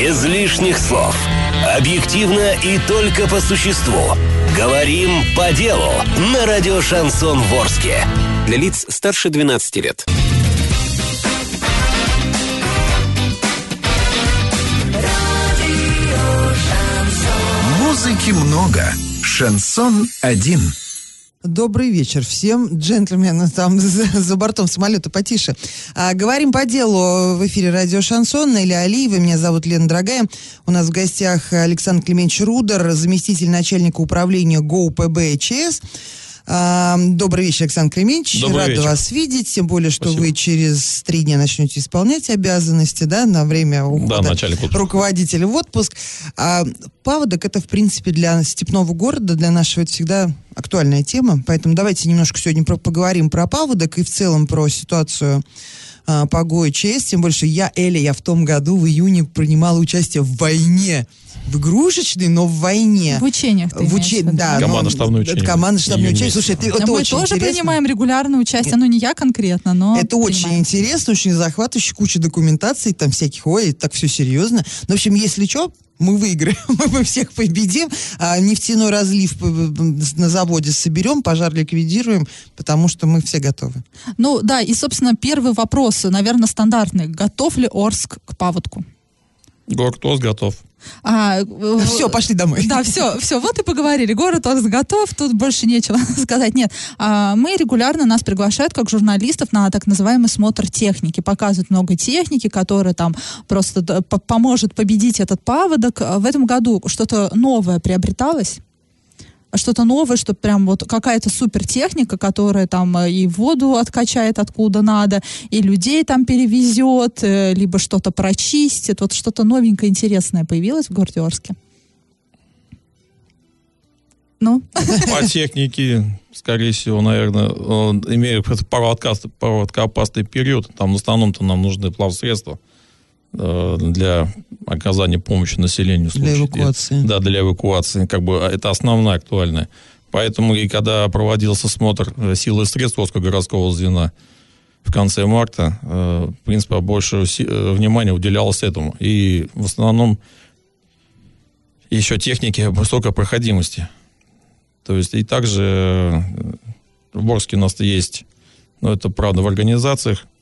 Без лишних слов. Объективно и только по существу. Говорим по делу на радио «Шансон Ворске». Для лиц старше 12 лет. Музыки много. Шансон один. Добрый вечер всем, джентльмены там за, за бортом самолета потише. А, говорим по делу в эфире радио Шансон. Или Алиева, меня зовут Лена Дорогая. У нас в гостях Александр Климентьевич Рудер, заместитель начальника управления ГОУПБ а, Добрый вечер, Александр Климентьевич. Добрый Рада вечер. вас видеть, тем более, что Спасибо. вы через три дня начнете исполнять обязанности, да, на время ухода отпуска. руководителя в отпуск. А паводок это, в принципе, для степного города, для нашего это всегда актуальная тема. Поэтому давайте немножко сегодня про- поговорим про паводок и в целом про ситуацию а, по ГОИЧС. Тем больше я, Эля, я в том году, в июне, принимала участие в войне. В игрушечной, но в войне. В учениях ты В уче- да, Командно-штабное учение. Это командно-штабное учение. Слушай, это, это мы очень тоже интересно. принимаем регулярное участие, ну не я конкретно, но Это очень принимаем. интересно, очень захватывающе, куча документаций, там всяких, ой, так все серьезно. Ну, в общем, если что, мы выиграем, мы всех победим, а нефтяной разлив на заводе соберем, пожар ликвидируем, потому что мы все готовы. Ну да, и, собственно, первый вопрос, наверное, стандартный. Готов ли Орск к паводку? Горктос готов. А, э, Все, пошли домой. Да, все, все, вот и поговорили. Город Орск готов, тут больше нечего сказать. Нет, а, мы регулярно нас приглашают как журналистов на так называемый смотр техники. Показывают много техники, которая там просто поможет победить этот паводок. В этом году что-то новое приобреталось? Что-то новое, что прям вот какая-то супер техника, которая там э, и воду откачает откуда надо, и людей там перевезет, э, либо что-то прочистит. Вот что-то новенькое, интересное появилось в городе Орске. Ну, По технике, скорее всего, наверное, он имеет проводка- проводкоопасный период. Там в основном-то нам нужны плавсредства э, для оказания помощи населению. Для эвакуации. Да, для эвакуации. Как бы а, это основная актуальная. Поэтому и когда проводился смотр э, сил и средств городского звена в конце марта, э, в принципе, больше э, внимания уделялось этому. И в основном еще техники высокой проходимости. То есть и также э, в Орске у нас есть, ну это правда в организациях, э,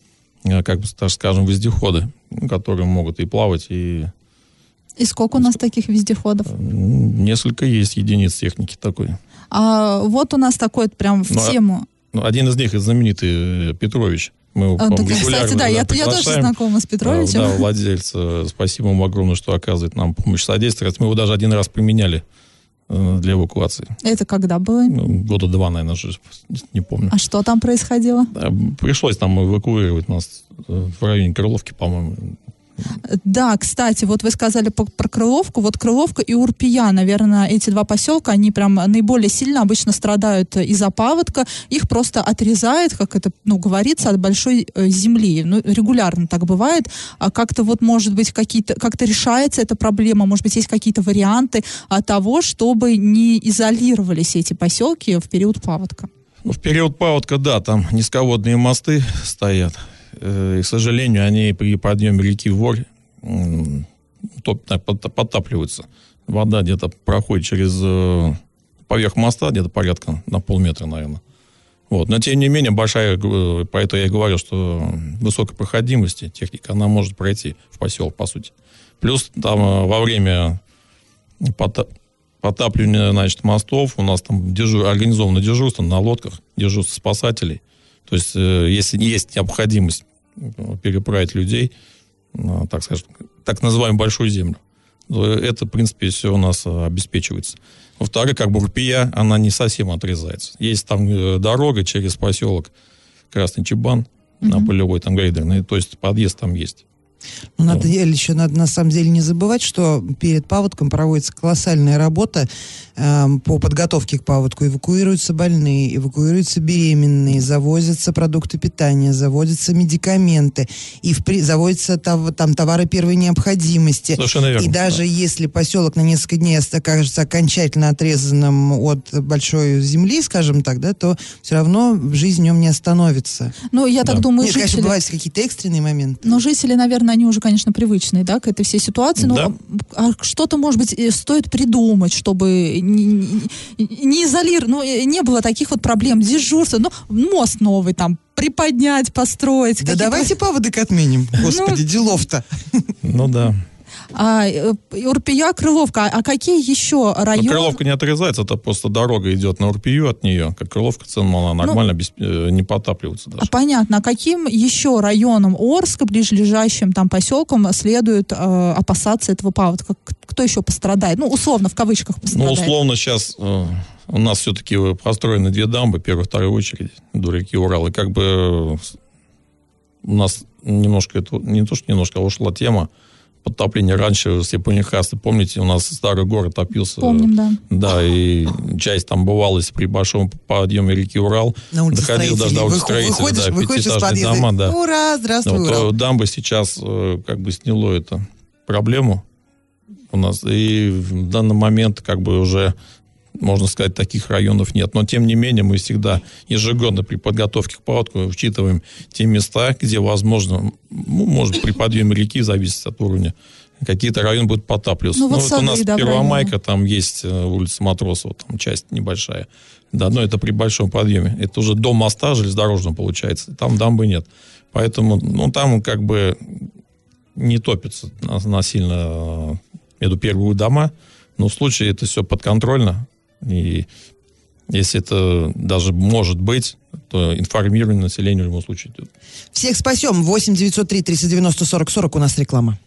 как бы так скажем, вездеходы, которые могут и плавать, и и сколько у нас таких вездеходов? м, несколько есть единиц техники такой. А вот у нас такой прям в Ну, а- тему. Ну, один из них знаменитый э, Петрович. Мы его, А, регулярно, кстати, да, я, я тоже знакома с Петровичем. Да, владелец. э, Спасибо ему огромное, что оказывает нам помощь, содействие. Мы его даже один раз применяли э, для эвакуации. Это когда было? Ну, года два, наверное, уже, не помню. А что там происходило? Пришлось там эвакуировать нас э, в районе Крыловки, по-моему. Да, кстати, вот вы сказали про Крыловку. Вот Крыловка и Урпия, наверное, эти два поселка, они прям наиболее сильно обычно страдают из-за паводка. Их просто отрезает, как это, ну, говорится, от большой э, земли. Ну, регулярно так бывает. А как-то вот, может быть, какие-то, как-то решается эта проблема, может быть, есть какие-то варианты а, того, чтобы не изолировались эти поселки в период паводка. В период паводка, да, там низководные мосты стоят. Э, И, к сожалению, они при подъеме реки Ворь топ- подтапливаются. Вода где-то проходит через э, поверх моста, где-то порядка на полметра, наверное. Вот. Но, тем не менее, большая, э, поэтому я и говорю, что высокой проходимости техника, она может пройти в поселок, по сути. Плюс там во время пота- потапливания, значит, мостов, у нас там дежур, организовано дежурство на лодках, дежурство спасателей. То есть, э, если есть необходимость э, переправить людей, на, так скажем, так называемую большую землю, то это, в принципе, все у нас э, обеспечивается. Во-вторых, как бы рупия, она не совсем отрезается. Есть там дорога через поселок Красный Чебан на полевой, там грейдерный, то есть подъезд там есть. Ну, надо, Эль, еще надо на самом деле не забывать, что перед паводком проводится колоссальная работа по подготовке к паводку. Эвакуируются больные, эвакуируются беременные, завозятся продукты питания, заводятся медикаменты, и в при- заводятся тов- там товары первой необходимости. Совершенно верно. И даже если поселок на несколько дней окажется окончательно отрезанным от большой земли, скажем так, да, то все равно жизнь в нем не остановится. Ну, я так Да. думаю, Нет, конечно, жители... бывают какие-то экстренные моменты. Но жители, наверное, они уже, конечно, привычные, да, к этой всей ситуации, но Да. а что-то, может быть, стоит придумать, чтобы не, не, не изолировать, ну, э, не было таких вот проблем, дежурства, ну, мост новый там приподнять, построить. Да давайте паводок отменим. Господи, делов-то. Ну да. А, э, Урпия, Крыловка, а какие еще Но районы? Крыловка не отрезается, это просто дорога идет на Урпию от нее. Как Крыловка, цена она нормально без- э, не потапливается даже. понятно, а каким еще районам Орска, ближайшим там поселкам следует э, опасаться этого паводка? Кто еще пострадает? Ну, условно, в кавычках Ну, пострадает. условно, сейчас у нас все-таки построены две дамбы, первая, вторая очередь, до реки Урал. И как бы э, у нас немножко, это, не то, что немножко, а ушла тема подтопления. Раньше, все Панихасты, помните, у нас старый город топился. Помним, да. Да, и часть там бывалась при большом подъеме реки Урал. На улице Доходил даже до улицы строителей, Выходишь, да, выходишь из пятиэтажные дома, да. Ура, здравствуй, Вот, Урал. э, дамба сейчас э, как бы сняло это проблему у нас. И в данный момент как бы уже, можно сказать, таких районов нет. Но тем не менее мы всегда ежегодно при подготовке к паводку учитываем те места, где возможно, ну, может при подъеме реки, зависит от уровня, какие-то районы будут потапливаться. Ну, вот вот у нас да, Первомайка, там есть э, улица Матросова, там часть небольшая. Да, но это при большом подъеме. Это уже до моста железнодорожного получается. Там дамбы нет. Поэтому, ну, там как бы не топится на- насильно э, между первые дома. Но в случае это все подконтрольно. И если это даже может быть, то информирование населения в любом случае идет. Всех спасем. 8 903 390 40 40 у нас реклама.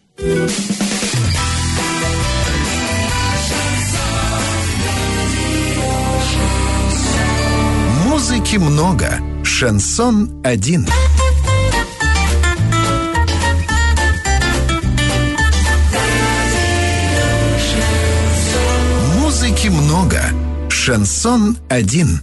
Музыки много. Шансон один. Музыки много. Шансон один.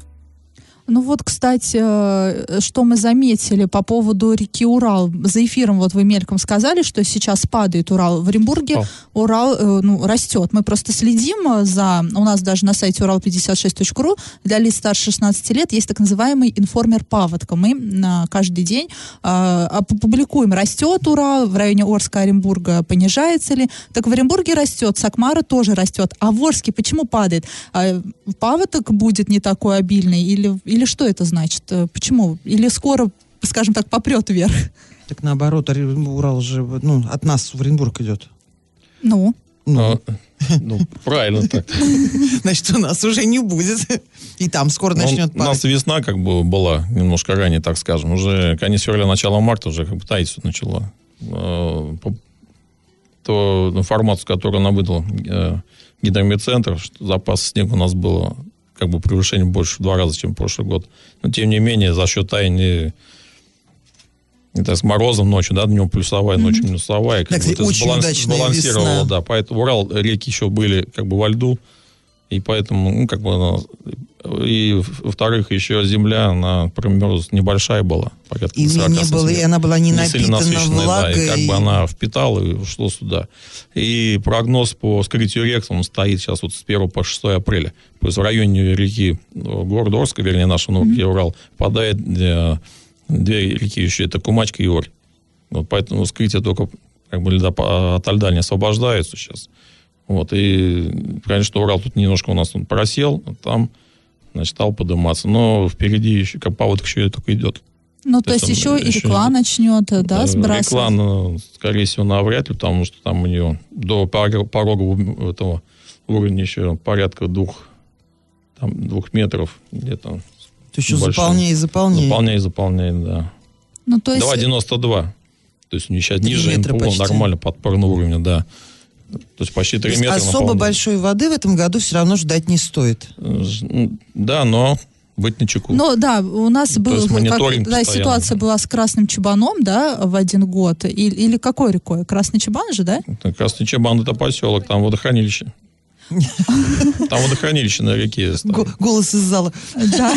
Ну вот, кстати, э, что мы заметили по поводу реки Урал. За эфиром вот вы мельком сказали, что сейчас падает Урал. В Оренбурге Пал. Урал э, ну, растет. Мы просто следим э, за... У нас даже на сайте урал56.ру для лиц старше 16 лет есть так называемый информер паводка. Мы на каждый день э, опу- публикуем, растет Урал, в районе Орска, Оренбурга понижается ли. Так в Оренбурге растет, Сакмара тоже растет. А в Орске почему падает? А, паводок будет не такой обильный? Или, или что это значит? Э, Почему? Или скоро, скажем так, попрет вверх? Так наоборот, Урал же ну, от нас в Оренбург идет. Ну, Ну, А, ну, правильно так. значит, у нас уже не будет. И там скоро Ну, начнет у нас падать. весна как бы была немножко ранее, так скажем. Уже конец февраля, начало марта уже как бы таять всё начало. По- То информацию, которую нам выдал э, гидромедцентр, что запас снега у нас было как бы превышение больше в два раза, чем в прошлый год. Но тем не менее, за счет таяния это с морозом ночью, да, днем плюсовая, ночью минусовая. Как Да, бы это очень сбаланс- сбалансировало, весна. да. Поэтому Урал, реки еще были как бы во льду, и поэтому, ну, как бы, и, во-вторых, еще земля, она промерз небольшая была, порядка И 40 не было, и она была не сильно напитана насыщенная, да, влагой. и как бы она впитала и ушло сюда. И прогноз по скрытию рек, он стоит сейчас вот с 1 по 6 апреля. То есть в районе реки э, города Орска, вернее, нашего ну, Урал, впадает э, две реки еще, это Кумачка и Орь. Вот поэтому скрытие только как бы льда по- от льда не освобождается сейчас. Вот, и, конечно, Урал тут немножко у нас он просел, а там, значит, стал подниматься. Но впереди еще, как паводок еще и только идет. ну то То есть еще и рекла идет. начнет, э, да, Э, сбрасывать? Рекла, ну, скорее всего, навряд ли, потому что там у нее до порога, порога этого уровня еще порядка двух, там, двух метров где-то. То еще большим. заполняй и заполняй. Заполняй, заполняй, да. Ну, то есть... 2,92. То есть у нее сейчас ниже НПО почти. нормально подпорного уровня, да. То есть почти 3 То есть метра. особо наполнен. большой воды в этом году все равно ждать не стоит. Э, Да, но быть на чеку. Ну да, у нас был, есть как- да, ситуация была с Красным Чебаном, да, в один год. Или, или какой рекой? Красный Чебан же, да? Красный Чабан это поселок, там водохранилище. Там водохранилище на реке Голос из зала. Да,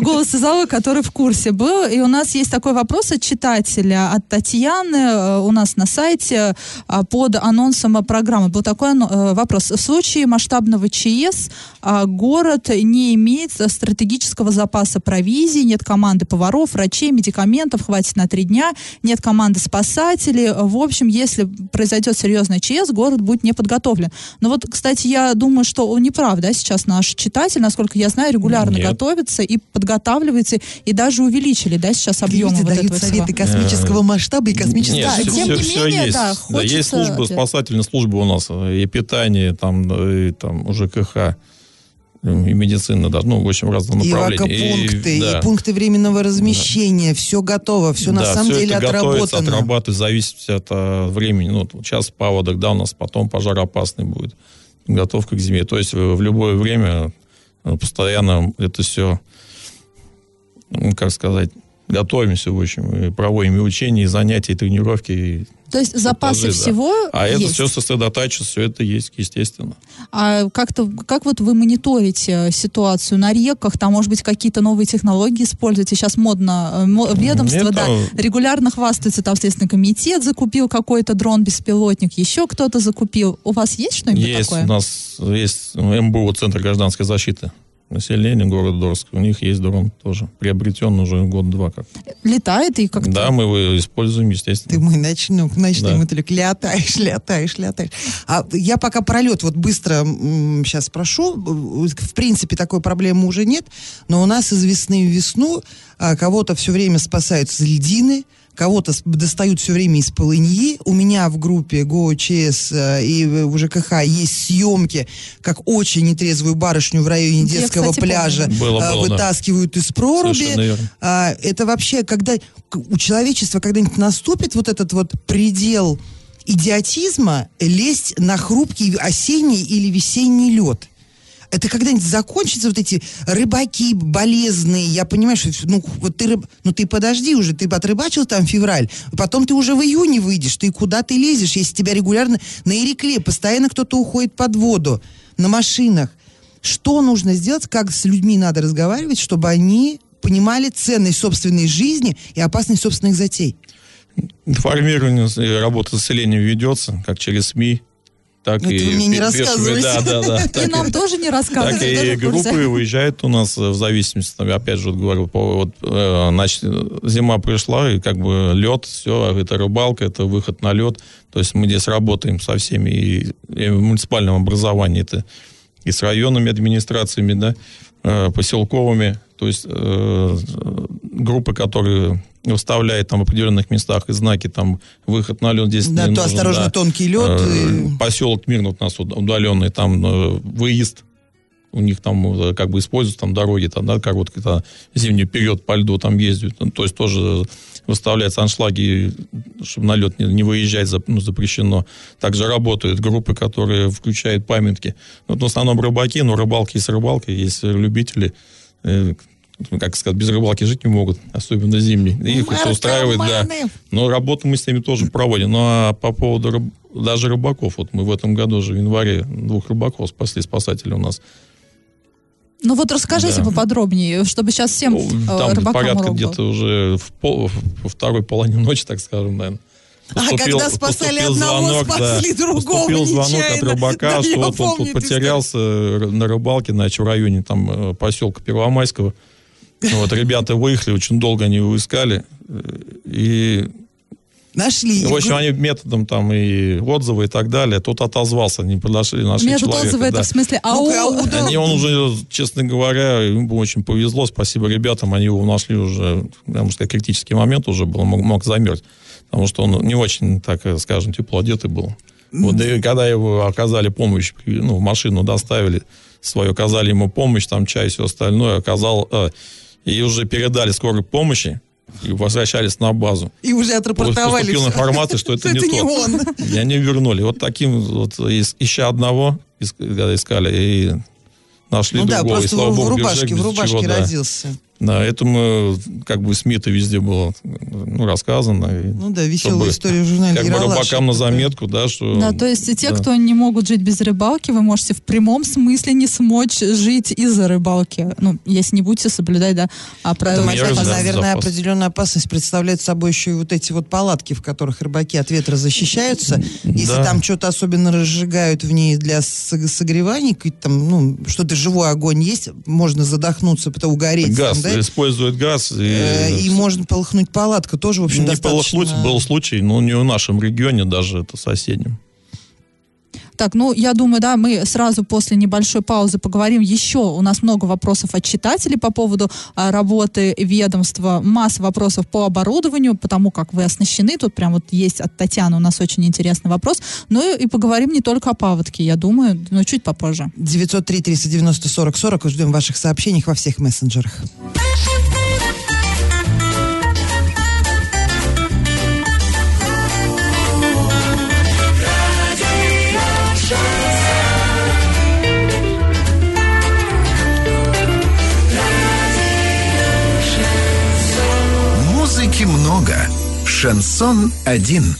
голос из зала, который в курсе был. И у нас есть такой вопрос от читателя, от Татьяны, э, у нас на сайте а, под анонсом программы. Был такой э, вопрос. В случае масштабного ЧС а, город не имеет стратегического запаса провизии, нет команды поваров, врачей, медикаментов, хватит на три дня, нет команды спасателей. В общем, если произойдет серьезный ЧС, город будет не подготовлен. Но вот, кстати, я думаю, что он не прав, да, сейчас наш читатель, насколько я знаю, регулярно Нет. готовится и подготавливается, и даже увеличили, да, сейчас объемы Люди вот дают этого всего. советы космического масштаба и космического... Нет, Да, все, тем не все менее, есть. да, Да, есть хочется- службы, спасательные службы у нас, э, и питание, там, и там, уже КХ, и медицина, да, ну, в общем, разные И вакопункты, и, да. пункты временного размещения, все готово, все на Да, самом всё деле это готовится, отработано. отрабатывает, зависит от э, времени. Ну, сейчас паводок, да, у нас потом пожароопасный будет. Готовка к зиме. То есть в, в любое время э, постоянно это все, ну, как сказать, готовимся, в общем, и проводим и учения, и занятия, и тренировки. и- То есть запасы да. всего А это есть. все сосредотачивается, все это есть, естественно. А как-то, как вот вы мониторите э, ситуацию на реках? Там, может быть, какие-то новые технологии используете? Сейчас модно, э, ведомство, Это- да, регулярно хвастается, там, Следственный комитет закупил какой-то дрон-беспилотник, еще кто-то закупил. У вас есть что-нибудь Есть такое? у нас есть МБУ, Центр гражданской защиты населения города Дорск. У них есть дрон тоже. Приобретен уже год-два как. Летает и как-то... Да, мы его используем, естественно. Ты мой ночной, ночной Да. мотылек, летаешь, летаешь, летаешь. А я пока пролет вот быстро сейчас спрошу. В принципе, такой проблемы уже нет, но у нас из весны в весну а, кого-то все время спасают с льдины, кого-то достают все время из полыньи. У меня в группе ГОЧС э, и в ЖКХ есть съемки, как очень нетрезвую барышню в районе Я, детского кстати, пляжа. Было, а, было, да. вытаскивают из проруби. А, это вообще, когда у человечества когда-нибудь наступит вот этот вот предел идиотизма лезть на хрупкий осенний или весенний лед. Это когда-нибудь закончится вот эти рыбаки болезные, я понимаю, что ну вот ты рыб- ну ты подожди уже, ты отрыбачил там февраль, потом ты уже в июне выйдешь, ты куда ты лезешь, если тебя регулярно на Ирекле постоянно кто-то уходит под воду на машинах. Что нужно сделать, как с людьми надо разговаривать, чтобы они понимали ценность собственной жизни и опасность собственных затей? Информирование и работа с ведется, как через СМИ, так Это и... вы мне не рассказывайте. Да, да, да. И так нам и- тоже не Так рассказывают. и в курсе. группы выезжают у нас э, в зависимости, опять же говорю, по, вот, э, значит, зима пришла, и как бы лед, все, это рыбалка, это выход на лед. То есть мы здесь работаем со всеми, и, и в муниципальном образовании, это и с районными администрациями, да, э, поселковыми, то есть э, группы, которые выставляют там в определенных местах и знаки, там, выход на лед здесь Да, не то нужен, осторожно, да. тонкий лед. Э, и- Поселок Мирный вот у нас вот удаленный, там э, выезд. У них там э, как бы используют там дороги, там, да, короткий, там, зимний период по льду там ездят. Ну, То есть тоже выставляются аншлаги, чтобы на лед не, не выезжать ну, запрещено. Также работают группы, которые включают памятки. Вот в основном рыбаки, но рыбалки есть рыбалка, есть любители, как сказать, без рыбалки жить не могут, особенно зимней. Их это устраивает, да. Но работу мы с ними тоже проводим. Ну, а по поводу рыб- даже рыбаков, вот мы в этом году же в январе двух рыбаков спасли, спасатели у нас. Ну вот расскажите Да. поподробнее, чтобы сейчас всем Ну, э, Там рыбакам порядка где-то уже в пол, во второй половине ночи, так скажем, наверное. А когда спасали одного, спасли другого, Поступил звонок от рыбака, Да, что вот он тут потерялся р- на рыбалке, значит, в районе там э, поселка Первомайского. Вот, ребята выехали, очень долго они его искали. э, И Нашли. В общем, они методом там и отзывы и так далее. Тут отозвался, не подошли, нашли Метод человека. отзыва это да. в смысле ау. ау, да. Они, он уже, честно говоря, ему очень повезло, спасибо ребятам, они его нашли уже, я могу сказать, критический момент уже был, мог, мог замерзнуть, потому что он не очень, так скажем, тепло одетый был. Вот, и когда его оказали помощь, ну, в машину доставили свою, оказали ему помощь, там чай, все остальное, оказал, э, и уже передали скорой помощи, и возвращались на базу. И уже отрапортовали. Поступила всё. информация, что это, не, тот. он. И они вернули. Вот таким вот, ища одного, когда искали, и нашли Ну да, другого. и, просто слава в, богу, рубашке, в рубашке чего, да. родился. Да, этому как бы СМИ-то везде было ну, рассказано. и Ну да, веселая чтобы история в журнале Как бы «Ералаш». рыбакам на Это- заметку, да, что... Да, то есть те, да. кто не могут жить без рыбалки, вы можете в прямом смысле не смочь жить из-за рыбалки. Ну, если не будете соблюдать, да, а правила разумею, безопасности. наверное, запас. определенную опасность представляет собой еще и вот эти вот палатки, в которых рыбаки от ветра защищаются. Если Да. там что-то особенно разжигают в ней для согревания, какой-то там, ну, что-то живой огонь есть, можно задохнуться, потом угореть. Газ, там, да? Использует газ. И, Э, И можно полыхнуть палатка, тоже, в общем, не достаточно... полыхнуть был случай, но не в нашем регионе даже, это соседнем. Так, ну, я думаю, да, мы сразу после небольшой паузы поговорим еще. У нас много вопросов от читателей по поводу а, работы ведомства, масса вопросов по оборудованию, потому как вы оснащены. Тут прям вот есть от Татьяны у нас очень интересный вопрос. Ну и, поговорим не только о паводке, я думаю, но чуть попозже. 903-390-40-40. Ждем ваших сообщений во всех мессенджерах. Шансон один.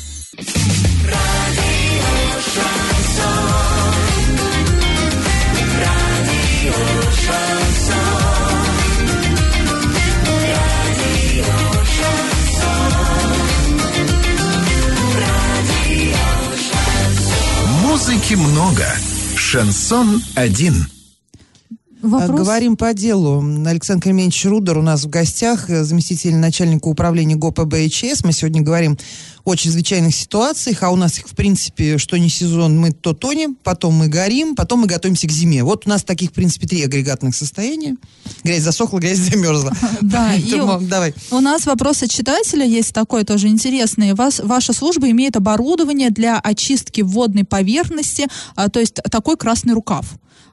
Музыки много. Шансон один. Вопрос... А, Говорим по делу. Александр Кременович Рудер у нас в гостях, э, заместитель начальника управления ГОП БХС. Мы сегодня говорим о чрезвычайных ситуациях, а у нас их, в принципе, что не сезон, мы то тонем, потом мы горим, потом мы готовимся к зиме. Вот у нас таких, в принципе, три агрегатных состояния. Грязь засохла, грязь замерзла. Да, и давай. У нас вопрос от читателя есть такой тоже интересный. Вас, ваша служба имеет оборудование для очистки водной поверхности, а, то есть такой красный рукав.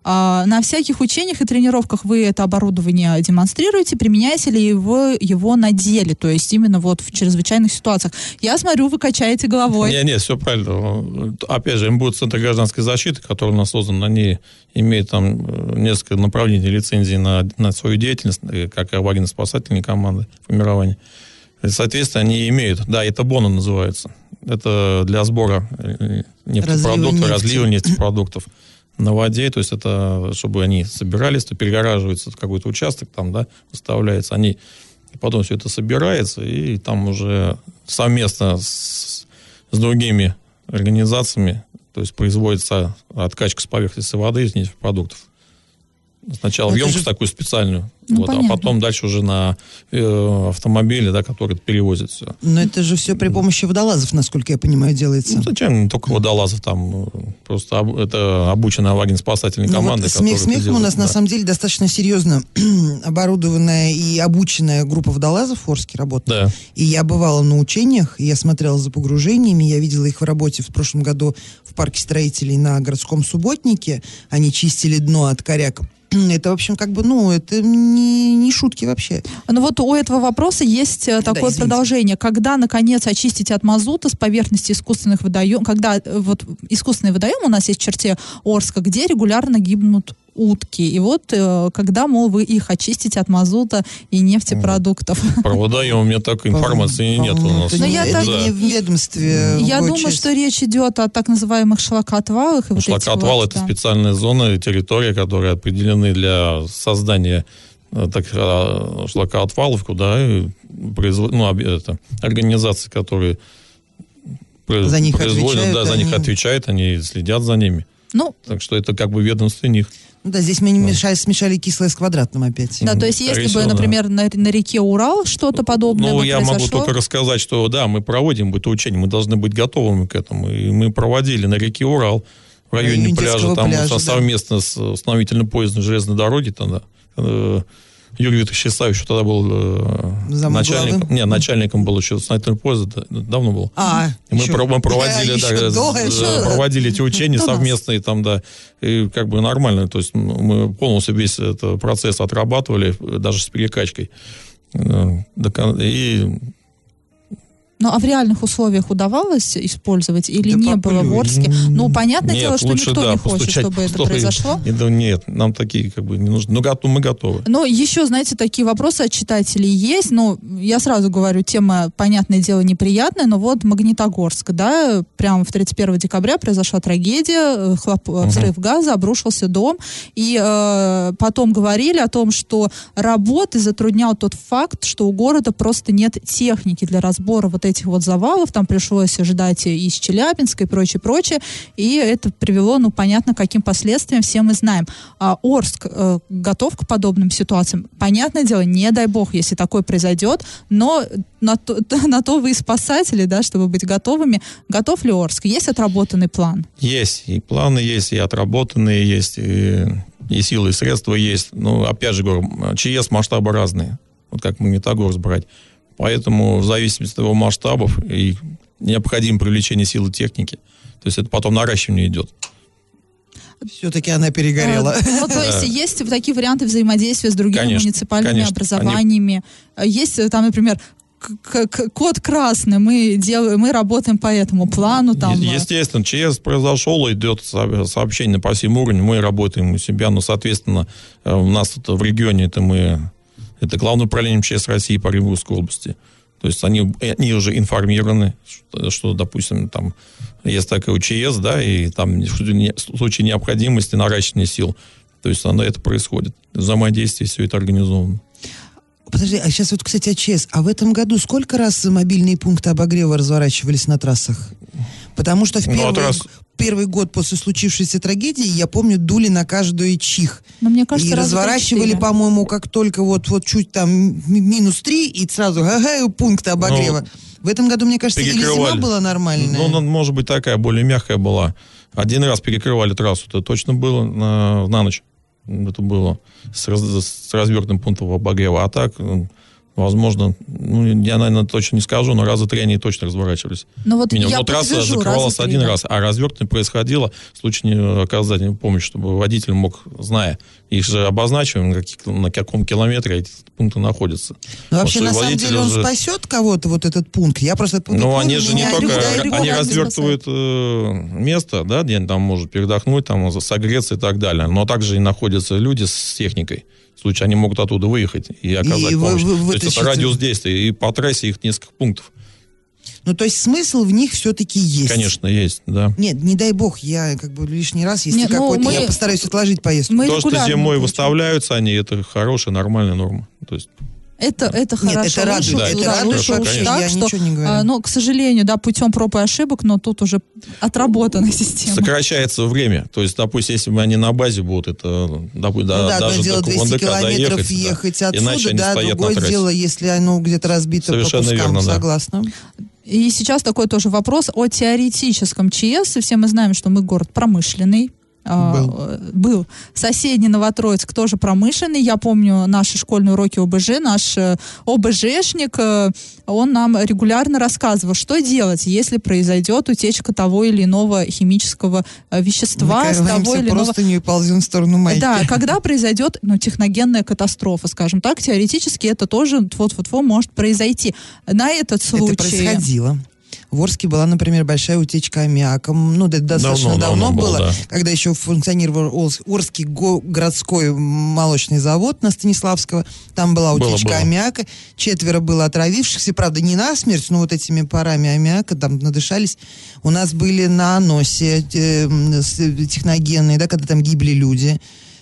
А, на всяких учениях и тренировках вы это оборудование демонстрируете, применяете ли вы его на деле, то есть именно вот в чрезвычайных ситуациях. Я смотрю, вы качаете головой. Не, не, все правильно. Опять же, МБУ Центр гражданской защиты, который у нас создан, они имеют там э, несколько направлений лицензии на, на свою деятельность, э, как и аварийно-спасательные команды формирования. Соответственно, они имеют, да, это БОНа называется. Это для сбора э, нефтепродуктов, разлива нефтепродуктов на воде, то есть это, чтобы они собирались, то перегораживается какой-то участок, там, да, выставляется, они, потом все это собирается, и там уже совместно с, с другими организациями, то есть производится откачка с поверхности воды из нефтепродуктов. Сначала в Это емкость же- такую специальную, Ну, вот, а потом дальше уже на э, автомобиле, да, который перевозит все. Но это же все при помощи водолазов, насколько я понимаю, делается. Ну, зачем не только водолазов там, э, просто об- это обученная аварийно-спасательная Ну команда. вот смех смехом у нас делает, на да. самом деле достаточно серьезно оборудованная и обученная группа водолазов в Орске работает. Да. И я бывала на учениях, я смотрела за погружениями, я видела их в работе в прошлом году в парке строителей на городском субботнике. Они чистили дно от коряк. Это, в общем, как бы, ну, это не, не шутки вообще. Ну вот у этого вопроса есть э, такое извините. продолжение. Когда, наконец, очистить от мазута с поверхности искусственных водоемов, когда э, вот искусственный водоем у нас есть в черте Орска, где регулярно гибнут утки. И вот э, когда, мол, вы их очистите от мазута и нефтепродуктов. Про водоем у меня такой информации нет у нас. Но я это так- не в ведомстве. Я думаю, что речь идет о так называемых шлакоотвалах. Шлакоотвал это специальная зона, и территория, которые определены для создания э, так, э, шлакоотвалов, куда производ- ну, это, организации, которые За них производят, отвечают, да, за них они- отвечают, они следят за ними. Ну, Так что это как бы ведомство них. Ну Да, здесь мы не мешали, смешали кислое с квадратным опять. да, то есть если бы, да. например, на, на реке Урал что-то подобное Ну, бы я могу только рассказать, что да, мы проводим это учение, мы должны быть готовыми к этому. И мы проводили на реке Урал, в районе пляжа, там пляжа, со- да. совместно с установительно-поездной железной дороги тогда. э, Юрий Викторович Исаевич тогда был э, начальником. Не, начальником был еще поезда, да, давно был. А, И мы, еще- про- мы проводили, еще да, до, еще- проводили эти учения совместные там, да, и как бы нормально, то есть мы полностью весь этот процесс отрабатывали, э, даже с перекачкой. Э, И Ну, а в реальных условиях удавалось использовать или Да не было в. Орске? Ну, понятное Нет, дело, что лучше, никто да, не хочет, чтобы это произошло. и да нет, нам такие как бы не нужны. Ну, готовы, мы готовы. Но еще, знаете, такие вопросы от читателей есть. Ну, я сразу говорю, тема, понятное дело, неприятная, но вот Магнитогорск, да, прямо в 31 декабря произошла трагедия, э, хлоп- э, взрыв газа, обрушился дом, и э, потом говорили о том, что работы затруднял тот факт, что у города просто нет техники для разбора вот этих вот завалов, там пришлось ждать из Челябинска и прочее, прочее, и это привело, ну, понятно, каким последствиям, все мы знаем. А Орск э, готов к подобным ситуациям? Понятное дело, не дай бог, если такое произойдет, но на то, на то вы и спасатели, да, чтобы быть готовыми. Готов ли Орск? Есть отработанный план? Есть, и планы есть, и отработанные есть, и, и силы, и средства есть. Но, опять же говорю, ЧС масштабы разные. Вот как Магнитогорск брать. Поэтому в зависимости от его масштабов и необходимо привлечение силы техники. То есть это потом наращивание идет. Все-таки она перегорела. Э, Ну, то есть есть такие варианты взаимодействия с другими Конечно, муниципальными конечно. образованиями. Э, Есть э, там, например, к- к- код красный, мы делаем, мы работаем по этому плану, там. Е- Естественно, ЧС произошел, идет со- сообщение по всем уровням, мы работаем у себя, но, соответственно, у нас тут в регионе это мы, это Главное управление МЧС России по Оренбургской области. То есть они, они уже информированы, что, что, допустим, там есть такой ЧС, да, и там в случае необходимости наращивания сил, то есть оно это происходит. Взаимодействие, все это организовано. Подожди, а сейчас вот, кстати, АЧС. А в этом году сколько раз мобильные пункты обогрева разворачивались на трассах? Потому что в Ну, первый, раз- первый год после случившейся трагедии, я помню, дули на каждую чих. Но мне кажется, и разворачивали, по-моему, как только вот, вот чуть там ми- минус 3, и сразу ага, пункты обогрева. в этом году, мне кажется, или зима Ну, была нормальная. Ну, ну, может быть, такая более мягкая была. Один раз перекрывали трассу, это точно было на, на ночь. Это было с, раз, с развернутым пунктом обогрева. А так, м, возможно, ну, я, наверное, точно не скажу, но раза три они точно разворачивались. Ну вот Минимум. я Но трасса подтвержу, закрывалась один да. раз, а развертывание происходило в случае оказания помощи, чтобы водитель мог, зная, их же обозначиваем, на, каких- на каком километре эти пункты находятся. Но вообще, Вот, на самом деле, он уже- спасет кого-то, вот этот пункт. Я просто... Ну, они же не только, они развертывают э, место, да, где там может передохнуть, там согреться и так далее. Но также и находятся люди с техникой. В случае они могут оттуда выехать и оказать И вы- помощь. вы- То есть это радиус действия. И по трассе их несколько пунктов. Ну, то есть смысл в них все-таки есть. Конечно, есть, да. Нет, не дай бог, я как бы лишний раз, если Нет, ну, какой-то, мы- я постараюсь отложить поездку. Мы То, что зимой выставляются они, это хорошая, нормальная норма. То есть Это, это Нет, хорошо. это радует, лучше, это да, радует лучше уж так, я что, ничего не говорю. а, ну, к сожалению, да, путем проб и ошибок, но тут уже отработана система. сокращается время. То есть, допустим, если бы они на базе будут, это допустим, Ну да, даже дело до 200 КВНДК километров доехать, да. ехать Иначе отсюда, да, другое дело, если оно где-то разбито Совершенно по кускам, верно, да. согласна. И сейчас такой тоже вопрос о теоретическом ЧС. И Все мы знаем, что мы город промышленный. А, Был. э, был. Соседний Новотроицк тоже промышленный. Я помню наши школьные уроки ОБЖ. Наш э, ОБЖшник, э, он нам регулярно рассказывал, что делать, если произойдет утечка того или иного химического вещества, с того или иного просто не ползем в сторону майки. да, когда произойдет ну, техногенная катастрофа, скажем так, теоретически это тоже вот-вот-вот может произойти. На этот случай... Это происходило. В Орске была, например, большая утечка аммиаком. Ну, это достаточно Давно, давно, давно было, было, да. когда еще функционировал Орс- Орский го- городской молочный завод на Станиславского. Там была Было, утечка было. аммиака. Четверо было отравившихся, правда, не насмерть, но вот этими парами аммиака там надышались. У нас были на аносе э, техногенные, да, когда там гибли люди.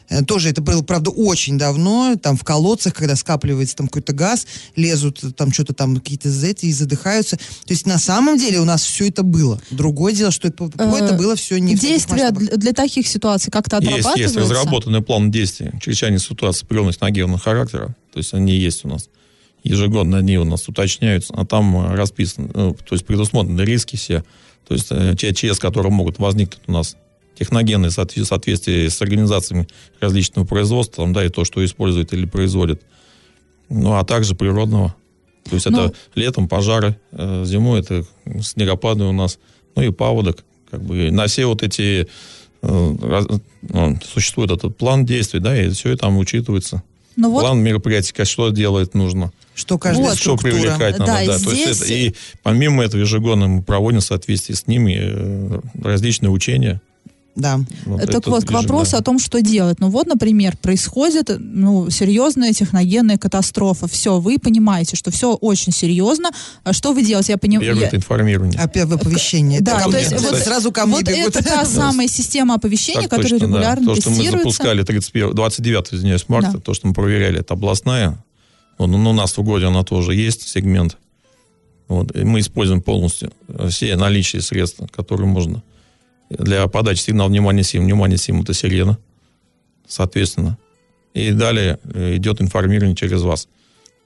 Э, Тоже это было, правда, очень давно, там в колодцах, когда скапливается там какой-то газ, лезут э, там что-то там какие-то эти и задыхаются. То есть на самом деле у нас все это было. Другое дело, что это, это было все не Действия для, для таких ситуаций как-то Есть, отрабатываются? есть разработанный план действий чрезвычайной ситуации приемных техногенного характера. То есть они есть у нас. Ежегодно они у нас уточняются, а там э, расписаны, то есть предусмотрены риски все. То есть те ЧС, которые могут возникнуть у нас техногенные в соответствии с организациями различного производства, там, да, и то, что используют или производят. Ну, а также природного. То есть Ну. это летом пожары, э, зимой это снегопады у нас, ну и паводок. Как бы на все вот эти э, раз- ну, существует этот план действий, да, и все это там учитывается. Ну вот- план мероприятий, что делать нужно. Что каждая Вот. Что структура. привлекать надо, Да, да. и То есть здесь- это- и помимо этого ежегодно мы проводим в соответствии с ними э, различные учения. Да. Вот так вот, к вопросу ежегодно. о том, что делать. Ну вот, например, происходит ну, серьезная техногенная катастрофа. Все, вы понимаете, что все очень серьезно. А Что вы делаете? Я понимаю. Первое это информирование. Опять в оповещение. Да, ко то есть вот- сразу ко мне вот бегут. это та самая система оповещения, Так которая точно, да. регулярно То, что мы запускали 31, 29, извиняюсь, марта, Да. то, что мы проверяли, это областная. Вот, ну, у нас в городе она тоже есть, сегмент. Вот, и мы используем полностью э, все наличие средств, которые можно. Для подачи сигнала внимания СИМ. Внимание СИМ это сирена, соответственно. И далее э, идет информирование через вас.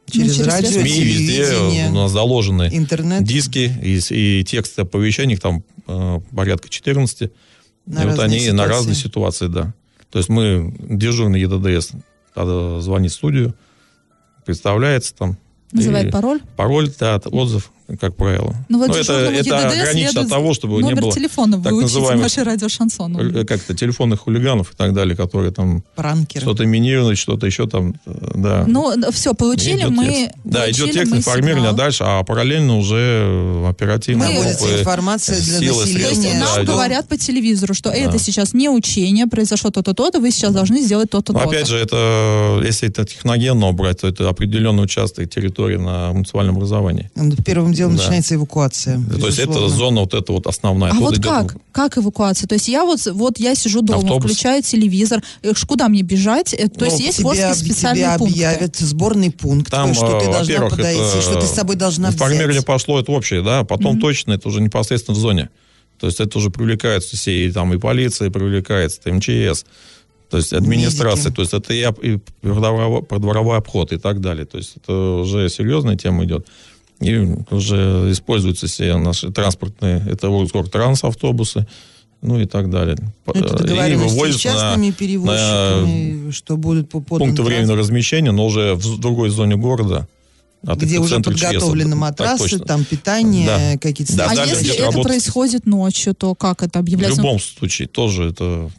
Через через радио, СМИ везде у нас заложены интернет. диски и, и тексты оповещений, их там э, порядка 14. На и вот они на ситуации. разные ситуации, да. То есть мы, дежурный ЕДДС, тогда звонит в студию, представляется там. Называет пароль. Пароль, да, отзыв, как правило. Ну вот Но это, это ограничено от того, чтобы не номер было телефона так выучить в называемых нашей радиошансон. э, как-то телефонных хулиганов и так далее, которые там Пранкеры. что-то минируют, что-то еще там, э, да. Ну, все, получили Идет мы... текст. Да, получили идет текст мы информирования, а дальше, а параллельно уже оперативно Мы- группы, информация для силы, То есть средства, населения. да, нам идет. говорят по телевизору, что Да. это сейчас не учение, произошло то-то, то-то, вы сейчас должны сделать то-то, Но то-то. опять же, это, если это техногенно убрать, то это определенный участок территории на муниципальном образовании. Первым делом Да. начинается эвакуация. То есть это зона вот эта вот основная. А Оттуда вот идет как? Как эвакуация? То есть я вот, вот я сижу дома, Автобус. включаю телевизор, э, куда мне бежать? Э, То Ну, есть есть Тебе, Ворские об- специальные тебе пункты. объявят сборный пункт, Там, что ты э, должна подойти, это, что ты с собой должна Информирование взять. пошло, это общее, да, потом точно, это уже непосредственно в зоне. То есть это уже привлекаются все, и там и полиция привлекается, и МЧС, то есть администрация, Медики. то есть это и, и продворовой, продворовой обход и так далее. То есть это уже серьезная тема идет. И уже используются все наши транспортные, это Транс автобусы, ну и так далее. Это И договоренности с частными на- перевозчиками, что будут по пункты временного размещения, но уже в другой зоне города. от где уже подготовлены Так матрасы, там питание, Да. какие-то Да, а далее если это работа с- происходит ночью, то как это В объявляется? любом случае, тоже это...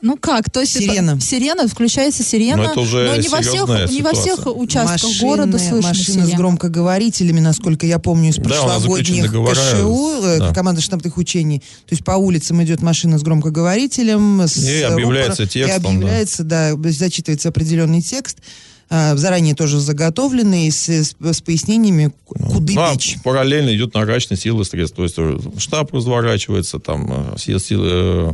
Ну как? То есть это- Сирена. сирена, включается сирена. Но это уже но не во всех, не во всех участках машины, города слышно машины с сирену. громкоговорителями, насколько я помню, из Да, прошлогодних договора, КШУ, э, да. команда штабных учений. То есть по улицам идет машина с громкоговорителем, с И объявляется рупором, текстом, И объявляется, да, зачитывается определенный текст, а, заранее тоже заготовленный, с, с- с пояснениями, куда Ну, а бечь. параллельно идет наращивание силы средств. То есть э, штаб разворачивается, там э, все силы э,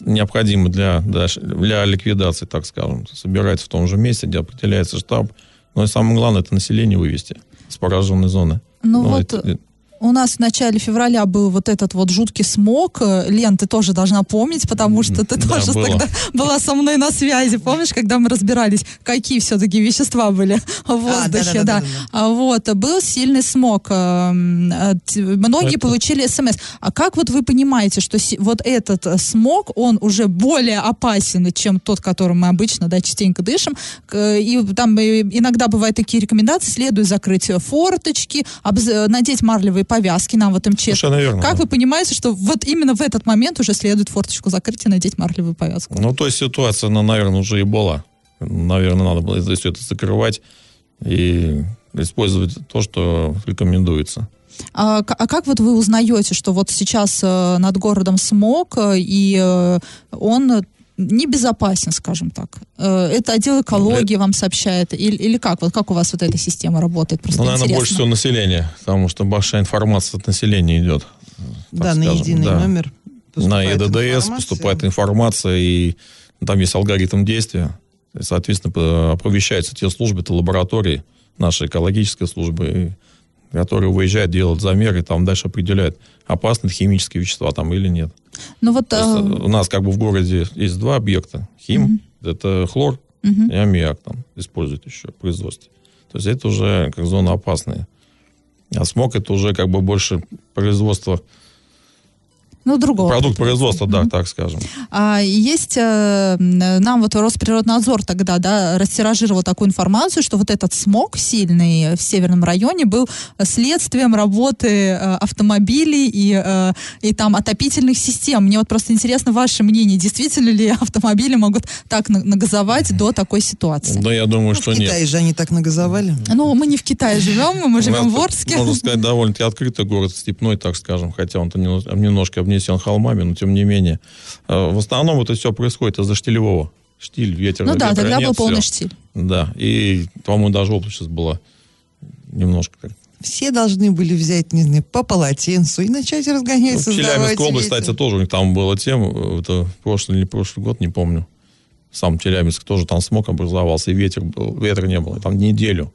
необходимы для, для, ликвидации, так скажем. Собирается в том же месте, где определяется штаб. Но и самое главное, это население вывести с пораженной зоны. Ну Ну, вот это- у нас в начале февраля был вот этот вот жуткий смог. Э, Лен, ты тоже должна помнить, потому что ты Да, тоже было. тогда была со мной на связи. Помнишь, когда мы разбирались, какие все-таки вещества были в воздухе? да. да-да-да-да-да. А Вот, был сильный смог. эм, э, Многие Это- получили смс. А как вот вы понимаете, что вот этот э, смог, он уже более опасен, чем тот, которым мы обычно, да, частенько дышим? И там иногда бывают такие рекомендации, следует закрыть форточки, обз- надеть марлевые повязки нам вот МЧС. Совершенно верно. Как вы понимаете, что вот именно в этот момент уже следует форточку закрыть и надеть марлевую повязку? Ну, то есть ситуация, она, наверное, уже и была. Наверное, надо было это- все это закрывать и использовать то, что рекомендуется. А, а как вот вы узнаете, что вот сейчас э, над городом смог, э, и э, он небезопасен, скажем так? Э, это отдел экологии вам сообщает? Или, или как? Вот как у вас вот эта система работает? Просто Ну, наверное, интересно. больше всего население, потому что большая информация от населения идет. Да, на скажем, единый да. номер На поступает ЕДДС информация. поступает информация, и там есть алгоритм действия. И, соответственно, оповещаются те службы, это лаборатории, нашей экологической службы, и- которые выезжают, делают замеры, там дальше определяют, опасны химические вещества там или нет. Ну вот... Есть, э, у нас как бы в городе есть два объекта. Хим, это хлор мгм. и аммиак там используют еще в производстве. То есть это уже как зона опасная. А смог это уже как бы больше производство Ну, другого. Продукт производства, да, так скажем. А, есть, э, нам вот Росприроднадзор тогда, да, растиражировал такую информацию, что вот этот смог сильный в северном районе был следствием работы э, автомобилей и, э, и там отопительных систем. Мне вот просто интересно ваше мнение, действительно ли автомобили могут так на- нагазовать до такой ситуации? Да, я думаю, Ну, что в нет. Китае же они так нагазовали. Ну, мы не в Китае живем, мы У живем в Орске. Можно сказать, довольно-таки открытый город, степной, так скажем, хотя он-то немно- немножко обнесен холмами, но тем не менее. Э, В основном это все происходит из-за штилевого. Штиль, ветер. Ну да, тогда нет, был полный всё. штиль. Да, и, по-моему, даже область сейчас была немножко Все должны были взять, не знаю, по полотенцу и начать разгонять, Ну, Челябинской области, ветер. кстати, тоже у них там была тема, э, это прошлый или прошлый год, не помню. Сам Челябинск тоже там смог образовался, и ветер был, ветра не было. Там неделю.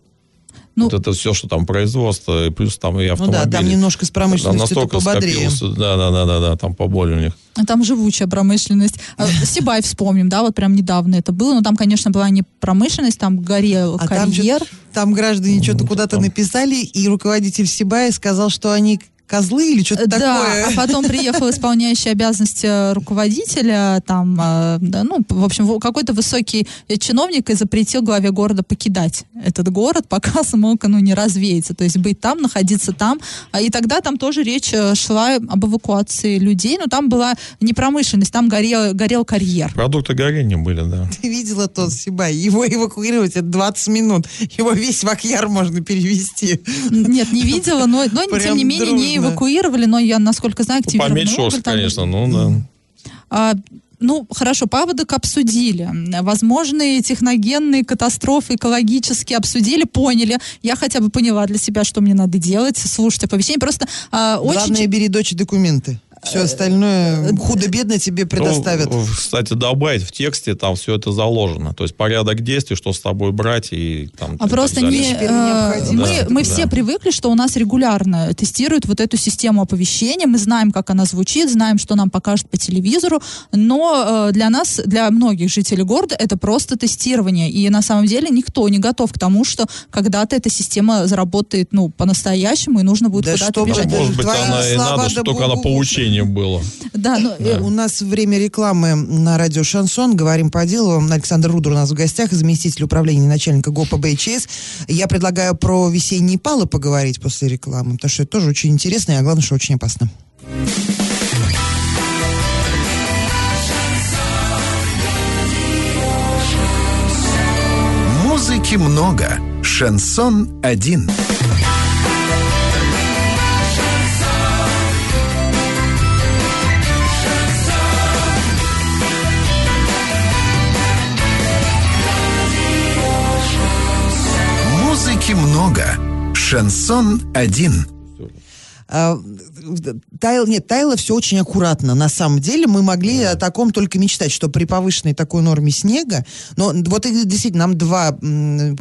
Ну, вот это все, что там производство, и плюс там и Ну автомобили. да, там немножко с Там промышленностью настолько пободрее. Да, да, да, да, да, там поболее у них. Там живучая промышленность. А, Сибай вспомним, да, вот прям недавно это было. Но там, конечно, была не промышленность, там горел А там, карьер. чё- там граждане что-то куда-то там. написали, и руководитель Сибая сказал, что они козлы или что-то Да, такое. а потом приехал исполняющий обязанности руководителя, там, э, да, ну, в общем, какой-то высокий чиновник и запретил главе города покидать этот город, пока смог, ну, не развеется. То есть быть там, находиться там. А, И тогда там тоже речь э, шла об эвакуации людей, но там была не промышленность, там горел, горел карьер. Продукты горения были, да. Ты видела тот Сибай? Его эвакуировать это 20 минут. Его весь в Акьяр можно перевести. Нет, не видела, но, но тем не менее не дружно. эвакуировали, но я, насколько знаю, активировали. Поменьше там. конечно, ну да. А, ну, хорошо, паводок обсудили. Возможные техногенные катастрофы экологические обсудили, поняли. Я хотя бы поняла для себя, что мне надо делать, слушать оповещение. Просто а, очень... Главное, бери дочь документы. Все остальное худо-бедно тебе предоставят. Ну, кстати, добавить в тексте там все это заложено. То есть порядок действий, что с тобой брать и там... А и так просто далее. не, э, мы, Да, мы да. все привыкли, что у нас регулярно тестируют вот эту систему оповещения, мы знаем, как она звучит, знаем, что нам покажут по телевизору, но э, для нас, для многих жителей города, это просто тестирование, и на самом деле никто не готов к тому, что когда-то эта система заработает, ну, по-настоящему, и нужно будет Да куда-то бежать. Может быть, она и надо, да что только она богу. Поучение было. Да, ну, э, У нас время рекламы на радио «Шансон». Говорим по делу. Александр Рудер у нас в гостях, заместитель управления начальника ГОПа БЧС. Я предлагаю про весенние палы поговорить после рекламы, потому что это тоже очень интересно, и а главное, что очень опасно. Музыки много. Шансон один. Шансон один. А, Тайл, нет, таяло все очень аккуратно. На самом деле мы могли о таком только мечтать, что при повышенной такой норме снега, но вот действительно нам два м,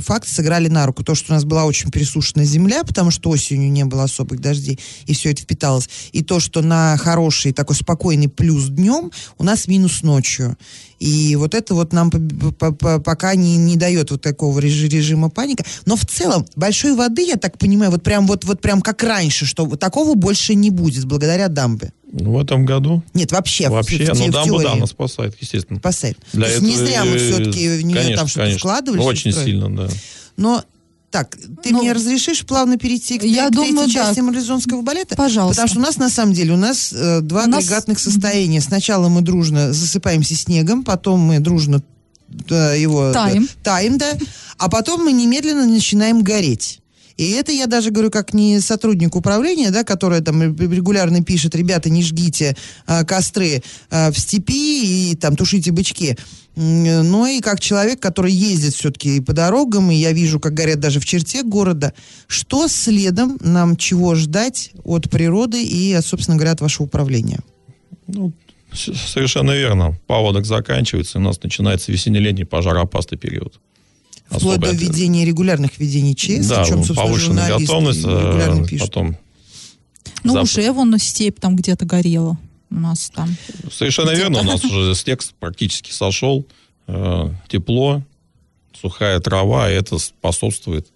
факта сыграли на руку. То, что у нас была очень пересушенная земля, потому что осенью не было особых дождей, и все это впиталось. И то, что на хороший такой спокойный плюс днем у нас минус ночью. И вот это вот нам по- по- по- пока не, не дает вот такого режи- режима паника. Но в целом большой воды, я так понимаю, вот прям вот, вот прям как раньше, что такого больше не будет благодаря дамбе. В этом году Нет, вообще, в- вообще, в, те- ну в дамба, да, она спасает, естественно. Спасает. Для То есть не этого, зря мы все-таки в нее конечно, там что-то конечно. вкладывали. Ну, Очень строили. сильно, да. Но так, ты Ну, мне разрешишь плавно перейти к, я к думаю, третьей да. части марлезонского балета? Пожалуйста. Потому что у нас на самом деле у нас э, два У нас- агрегатных состояния. Сначала мы дружно засыпаемся снегом, потом мы дружно да, его Таем. да, таем, да, а потом мы немедленно начинаем гореть. И это я даже говорю как не сотрудник управления, да, которая там регулярно пишет, ребята, не жгите а, костры а, в степи и там тушите бычки. Но и как человек, который ездит все-таки по дорогам, и я вижу, как горят даже в черте города, что следом нам чего ждать от природы и, собственно говоря, от вашего управления? Ну, совершенно верно. Паводок заканчивается, и у нас начинается весенне-летний пожароопасный период. Вплоть до введения регулярных ведений ЧС, Да, о чем, собственно, повышенная готовность, регулярно э, пишут. потом ну, Зап- уже вон степь там где-то горела у нас там. Совершенно верно, у нас уже снег практически сошел, э, тепло, сухая трава, и это способствует.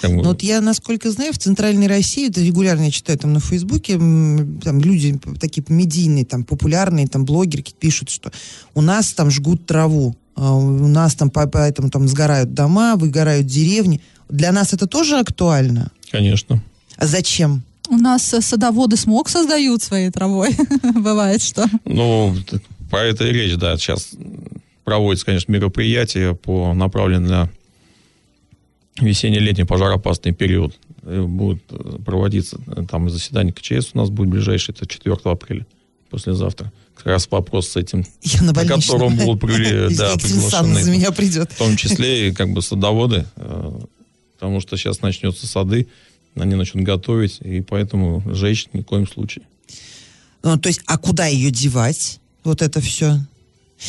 Как бы, Но вот я, насколько знаю, в Центральной России, это регулярно я читаю там на Фейсбуке, там люди такие медийные, там популярные, там блогерки пишут, что у нас там жгут траву, у нас там по- поэтому там сгорают дома, выгорают деревни. Для нас это тоже актуально? Конечно. А зачем? У нас э, садоводы смог создают своей травой. Бывает, что. Ну, т- про это и речь, да. Сейчас проводятся, конечно, мероприятия по направленным на весенне-летний пожароопасный период. И Будет э, проводиться э, там заседание КЧС у нас будет ближайшее, это 4 апреля, послезавтра. Раз вопрос с этим, Я на на котором будут при- да, Александровна за приглашены. меня придет. В том числе и как бы садоводы, э, потому что сейчас начнется сады, они начнут готовить, и поэтому жечь ни в коем случае. Ну, то есть, а куда ее девать? Вот это все.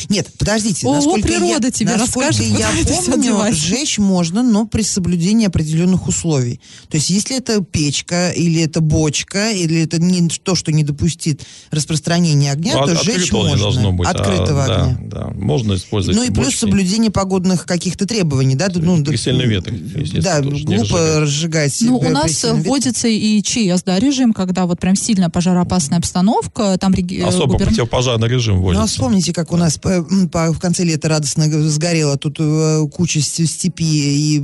Нет, подождите. О, насколько природа я, тебе насколько расскажет, я помню, сжечь можно, но при соблюдении определенных условий. То есть, если это печка, или это бочка, или это не то, что не допустит распространения огня, Ну, то от- сжечь открытого можно. не должно быть. а, Открытого да, огня. Да, можно использовать Ну и плюс бочки. соблюдение погодных каких-то требований, да? Ну, ветре, естественно, Да, глупо разжигать. Ну, у нас вводится и ЧС, да, режим, когда вот прям сильная пожароопасная обстановка, там э, Особо губерн- противопожарный режим Ну, а вводится. вспомните, как у нас в конце лета радостно сгорела тут э, куча степи и, и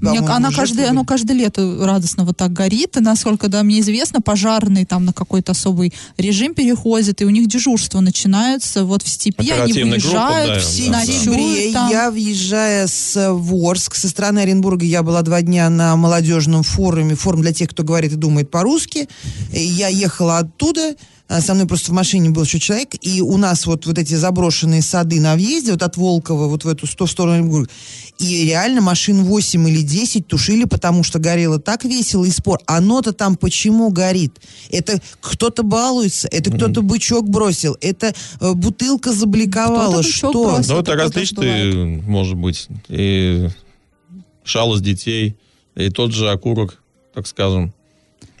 Мне- она каждое, оно каждое лето радостно вот так горит, и насколько да, мне известно, пожарные там на какой-то особый режим переходят, и у них дежурство начинается вот в степи, они Оперативная группа, выезжают, да, В все да, да. сентябре там. я, въезжая с э, в Орск, со стороны Оренбурга, я была два дня на молодежном форуме, форум для тех, кто говорит и думает по-русски. Я ехала оттуда, со мной просто в машине был еще человек, и у нас вот, вот эти заброшенные сады на въезде, вот от Волкова, вот в эту сто- в сторону Оренбурга, и реально машин 8 или 10 тушили, потому что горело так весело и спор. Оно-то там почему горит? Это кто-то балуется, это кто-то бычок бросил, это э, бутылка забликовала. Что? бросил. Ну, это различные, может быть, и шалость детей, и тот же окурок, так скажем,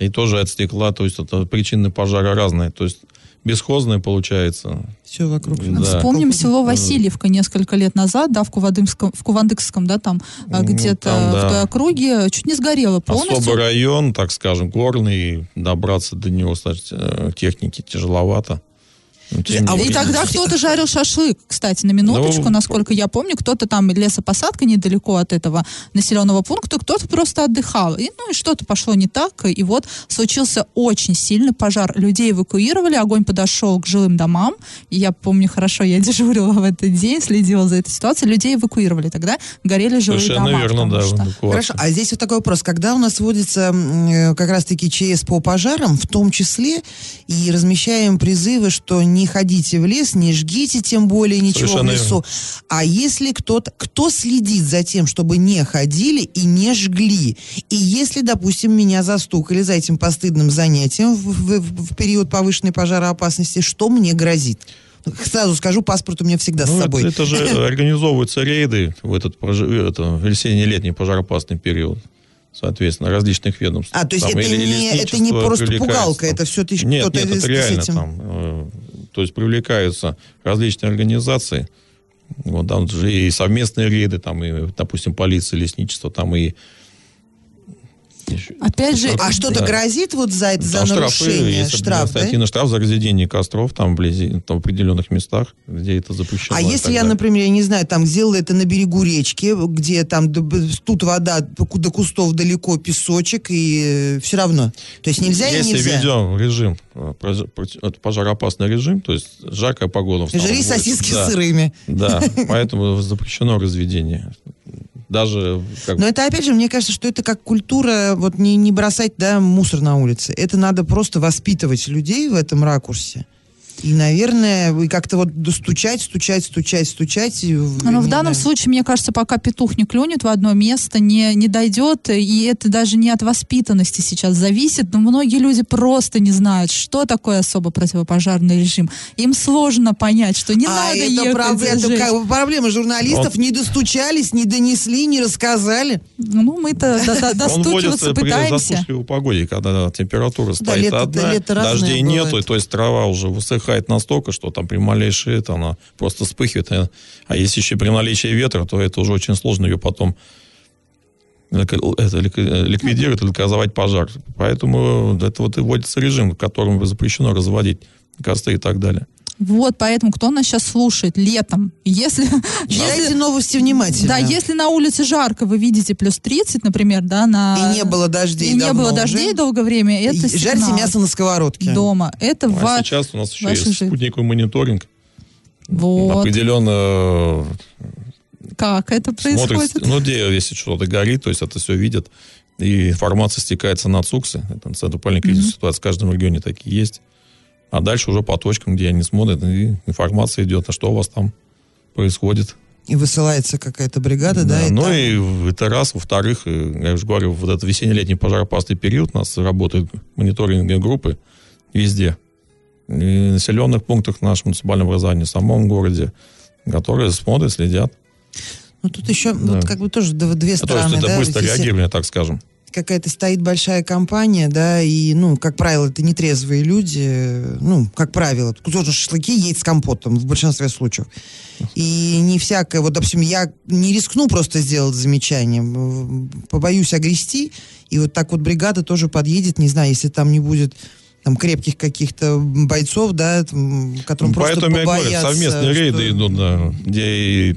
и тоже от стекла, то есть это причины пожара разные, то есть бесхозное получается. Все вокруг. Да. Вспомним село Васильевка несколько лет назад, да, в Кувандыкском, в Кувандыкском да, там а, Ну, где-то там, да. в той округе чуть не сгорело полностью. Особый район, так скажем, горный, добраться до него, кстати, э, техники тяжеловато. А И тогда кто-то жарил шашлык, кстати, на минуточку, Ну, насколько я помню, кто-то там лесопосадка недалеко от этого населенного пункта, кто-то просто отдыхал. И, ну и что-то пошло не так, и вот случился очень сильный пожар. Людей эвакуировали, огонь подошел к жилым домам. И я помню хорошо, я дежурила в этот день, следила за этой ситуацией. Людей эвакуировали тогда, горели жилые Совершенно дома. верно, потому да, что-. Хорошо, а здесь вот такой вопрос. Когда у нас вводится э, как раз-таки ЧС по пожарам, в том числе и размещаем призывы, что не ходите в лес, не жгите тем более ничего Совершенно в лесу. А если кто-то, кто следит за тем, чтобы не ходили и не жгли? И если, допустим, меня застукали за этим постыдным занятием в, в- в период повышенной пожароопасности, что мне грозит? Сразу скажу, паспорт у меня всегда с Ну, собой. Это, это же организовываются рейды в этот это, весенне-летний пожароопасный период. Соответственно, различных ведомств. А, то есть Там это или не- это не просто пугалка, это все-таки Нет, кто-то нет, с- это с реально этим- там. То есть привлекаются различные организации, вот там же и совместные рейды, там и, допустим, полиция, лесничество, там и еще- Опять же, А что-то Да. грозит вот за это, за Там штрафы, нарушение? есть Штраф, да? административный штраф за разведение костров там вблизи, там, в определенных местах, где это запрещено. А и если я, далее. например, я не знаю, там сделала это на берегу речки, где там тут вода, до кустов далеко песочек, и все равно. То есть нельзя и Если нельзя. ведем режим, э, это пожароопасный режим, то есть жаркая погода. Жри сосиски да, сырыми. Да, поэтому запрещено разведение. Даже как Но это, опять же, мне кажется, что это как культура, вот не, не бросать, да, мусор на улице. Это надо просто воспитывать людей в этом ракурсе. И, наверное, и как-то вот стучать, стучать, стучать, стучать. Ну, в данном знаю. случае, мне кажется, пока петух не клюнет в одно место, не, не дойдет, и это даже не от воспитанности сейчас зависит, но многие люди просто не знают, что такое особо противопожарный режим. Им сложно понять, что не а надо это, ехать проб- это как бы проблема журналистов, не достучались, не донесли, не рассказали. Ну, мы-то до- до- Он достукиваться вводится при пытаемся. засушливой погоде, когда температура стоит одна, дождей нету, то есть трава уже высыхает настолько, что там при малейшей это она просто вспыхивает. А- А если еще при наличии ветра, то это уже очень сложно ее потом это, лик- ликвидировать, ликвидировать пожар. Поэтому это вот и вводится режим, в котором запрещено разводить костры и так далее. Вот, поэтому кто нас сейчас слушает летом, если... Читайте если новости внимательно. да, если на улице жарко, вы видите плюс 30, например, да, на... И не было дождей И не было уже. дождей долгое время, это И Жарьте мясо на сковородке. дома. Это А ва- сейчас у нас еще есть жизнь. спутниковый мониторинг. Вот. Определенно Как это происходит? смотрит, ну, где, если что-то горит, то есть это все видят. И информация стекается на ЦУКСы. Это Центр управления кризисной ситуации. В каждом регионе такие есть. А дальше уже по точкам, где они смотрят, и информация идет, а что у вас там происходит. И высылается какая-то бригада, да? ну там- и это раз. Во-вторых, э, я уже говорю, вот этот весенне-летний пожароопасный период у нас работают мониторинговые группы везде. И в населенных пунктах в нашем муниципальном образовании, в самом городе, которые смотрят, следят. Ну, тут еще Да. вот как бы тоже две А то стороны, есть это да? быстрое Если реагирование, так скажем. Какая-то стоит большая компания, да, и, ну, как правило, это нетрезвые люди, ну, как правило, тоже шашлыки едет с компотом в большинстве случаев. И не всякое, вот, допустим, я не рискну просто сделать замечание, побоюсь огрести, и вот так вот бригада тоже подъедет, не знаю, если там не будет там крепких каких-то бойцов, да, там, которым просто Поэтому я говорю, побоятся, совместные рейды что- идут, да, где и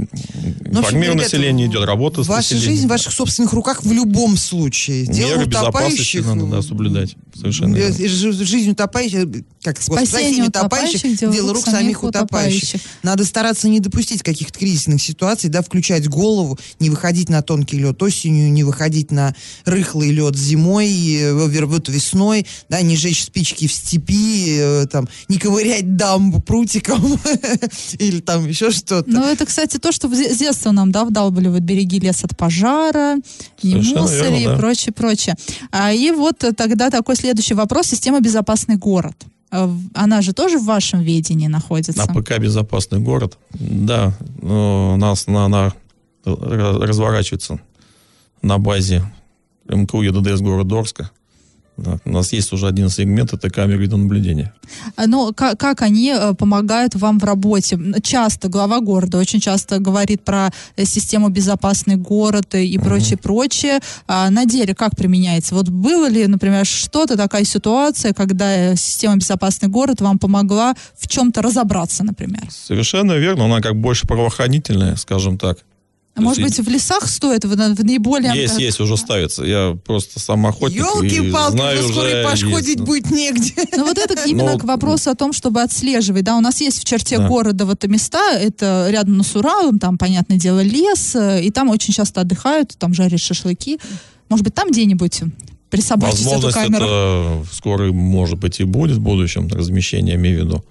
Ну, информирование населения идет, работа с Ваша жизнь в ваших собственных руках в любом случае. Дело Меры безопасности утопающих... надо да, соблюдать. Совершенно э, верно. жи- Жизнь утопающих, как Спасение утопающих, дело рук самих утопающих. Надо стараться не допустить каких-то кризисных ситуаций, да, включать голову, не выходить на тонкий лед осенью, не выходить на рыхлый лед зимой, э, вот весной, да, не жечь спички в степи, э, там, не ковырять дамбу прутиком или там еще что-то. Ну, это, кстати, то, что с детства нам, да, вдалбливают береги лес от пожара, не мусори и прочее, прочее. А, и вот тогда такой следующий вопрос. Система «Безопасный город». Э, Она же тоже в вашем ведении находится? На ПК «Безопасный город». Да, у нас она, она ra- разворачивается на базе МКУ ЕДДС города Орска. Да, у нас есть уже один сегмент, это камеры видеонаблюдения. Ну, как, как они э, помогают вам в работе? Часто глава города очень часто говорит про э, систему «Безопасный город» и прочее, прочее. А на деле как применяется? Вот было ли, например, что-то, такая ситуация, когда э, система «Безопасный город» вам помогла в чем-то разобраться, например? Совершенно верно, она как больше правоохранительная, скажем так. А может быть, в лесах стоит в, на- в наиболее... Есть, есть, уже ставится. Я просто сам охотник и Елки-палки, знаю уже скоро паш есть, ходить будет негде. Ну вот это именно Ну, к вопросу о том, чтобы отслеживать. Да, у нас есть в черте Да. города вот места, это рядом с Уралом, там, понятное дело, лес, э, и там очень часто отдыхают, там жарят шашлыки. Может быть, там где-нибудь присобачить эту Возможность камеру? это скоро, может быть, и будет в будущем, размещение, имею в виду.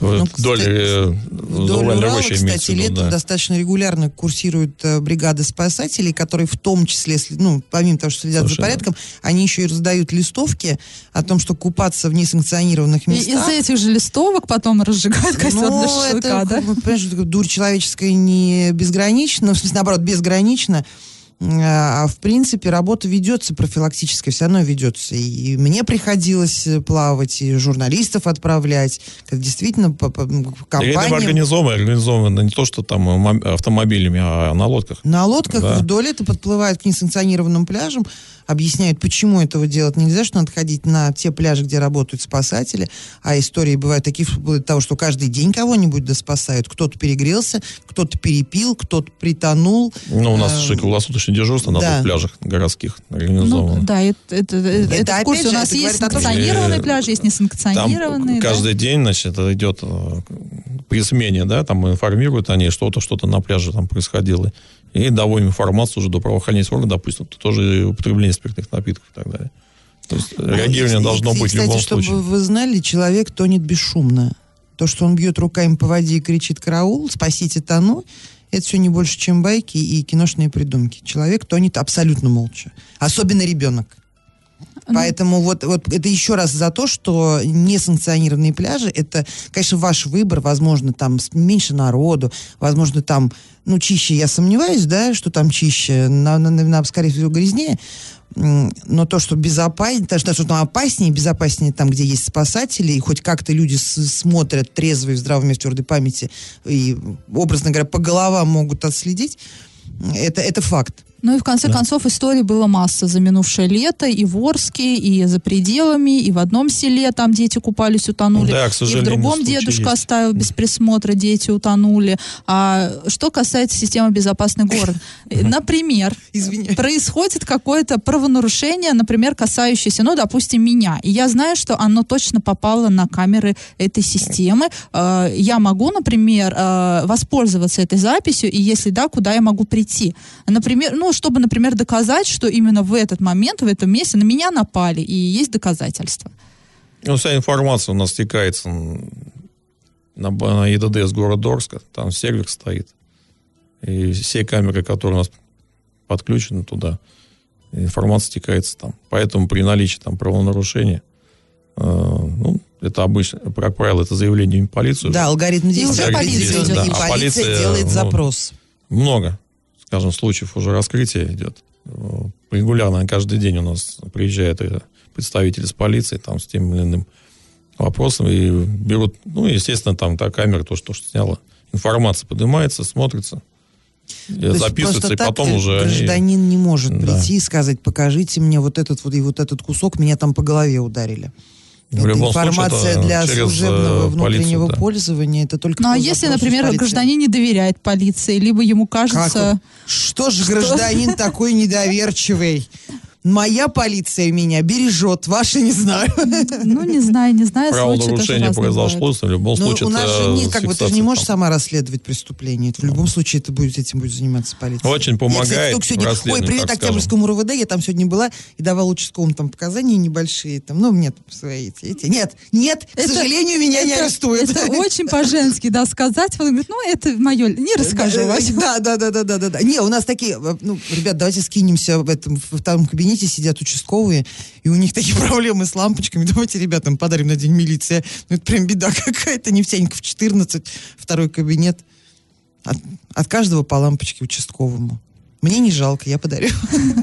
Ну, Вдоль, кстати, э, Вдоль вдоль Урала, кстати, виду, летом да. достаточно регулярно курсируют э, бригады спасателей, которые в том числе, ну, помимо того, что следят за Совершенно. порядком, они еще и раздают листовки о том, что купаться в несанкционированных И местах... из-за этих же листовок потом разжигают костер для Ну, шашлыка, это, да? ну, понимаешь, дурь человеческая не безгранична, в смысле, наоборот, безгранична. А а в принципе работа ведется профилактическая, все равно ведется. И мне приходилось э, плавать, и журналистов отправлять. Как действительно по, по компаниям. организованы, организованы не то, что там э, автомобилями, а на лодках. На лодках Да. вдоль это подплывают к несанкционированным пляжам, объясняют, почему этого делать нельзя, что надо ходить на те пляжи, где работают спасатели. А истории бывают такие, вплоть того, что каждый день кого-нибудь да спасают. Кто-то перегрелся, кто-то перепил, кто-то притонул. Ну, у нас Э, же круглосуточное дежурство на да. двух пляжах городских Ну, организовано. да, это, это, это, же, У нас это есть санкционированные пляжи, есть Там несанкционированные. да? каждый день, значит, идет э, при смене, да, там информируют они, что-то, что-то на пляже там происходило. И доводим информацию уже до правоохранительных органов, допустим, то тоже употребление спиртных напитков и так далее. То есть реагирование И- должно и, быть кстати, в любом чтобы случае. вы знали, человек тонет бесшумно. То, что он бьет руками по воде и кричит «караул», «спасите, тону», это все не больше, чем байки и киношные придумки. Человек тонет абсолютно молча. Особенно ребенок. Поэтому вот, вот это еще раз за то, что несанкционированные пляжи, это, конечно, ваш выбор, возможно, там меньше народу, возможно, там, ну, чище, я сомневаюсь, да, что там чище, на, на- на- скорее всего, грязнее, но то, что безопаснее, то, что там опаснее, безопаснее там, где есть спасатели, и хоть как-то люди смотрят трезвые, в здравом месте, твердой памяти, и, образно говоря, по головам могут отследить, это, это факт. Ну и в конце концов историй было масса за минувшее лето и в Орске, и за пределами, и в одном селе там дети купались, утонули. Да, к и в сожалению, другом дедушка есть. оставил без присмотра, дети утонули. А что касается системы «Безопасный город», например, происходит какое-то правонарушение, например, касающееся, ну, допустим, меня. И я знаю, что оно точно попало на камеры этой системы. Э, Я могу, например, э, воспользоваться этой записью, и если да, куда я могу прийти? Например, ну, чтобы, например, доказать, что именно в этот момент, в этом месте на меня напали, и есть доказательства. Ну, вся информация у нас стекается на, на ЕДДС города Орска, там сервер стоит. И все камеры, которые у нас подключены туда, информация стекается там. Поэтому при наличии там правонарушения, э, ну, это обычно, как правило, это заявление в полицию. Да, алгоритм действия уже полиция идет. и Да, а полиция полиция, делает ну, запрос. Много, скажем, случаев уже раскрытия идет. Регулярно, каждый день у нас приезжают э, представители с полиции там с тем или иным вопросом и берут, ну, естественно, там та камера, то, что, что сняла, информация поднимается, смотрится, То записывается, и потом э, уже они- гражданин не может Да. прийти и сказать, покажите мне вот этот вот и вот этот кусок, меня там по голове ударили. В Это любом случае, информация это для через, э, служебного внутреннего полицию, да. пользования. Это только Ну, а если, например, гражданин не доверяет полиции, либо ему Как кажется... вот? Что же гражданин такой недоверчивый? Моя полиция меня бережет, ваша не знаю. Ну, не знаю, не знаю, Правонарушение разные произошло, в любом Но случае у нас же не, как бы, ты же не можешь там. сама расследовать преступление. Это в любом случае это будет, этим будет заниматься полиция. Очень Я, кстати, помогает сегодня, ой, привет Октябрьскому РУВД, я там сегодня была и давала участковым там показания небольшие. Там, ну, мне там свои эти, эти. Нет, нет, к Это- сожалению, меня не это- арестуют. Это очень по-женски, да, сказать. Он говорит, ну, это мое, не расскажу. Да, Вася. Да, да, да, да, да, да, да. Не, у нас такие, э, ну, ребят, давайте скинемся в этом, в втором кабинете сидят участковые, и у них такие проблемы с лампочками. Давайте ребятам подарим на день милиции. Ну, это прям беда какая-то. Нефтяников 14, второй кабинет. От, от каждого по лампочке участковому. Мне не жалко, я подарю.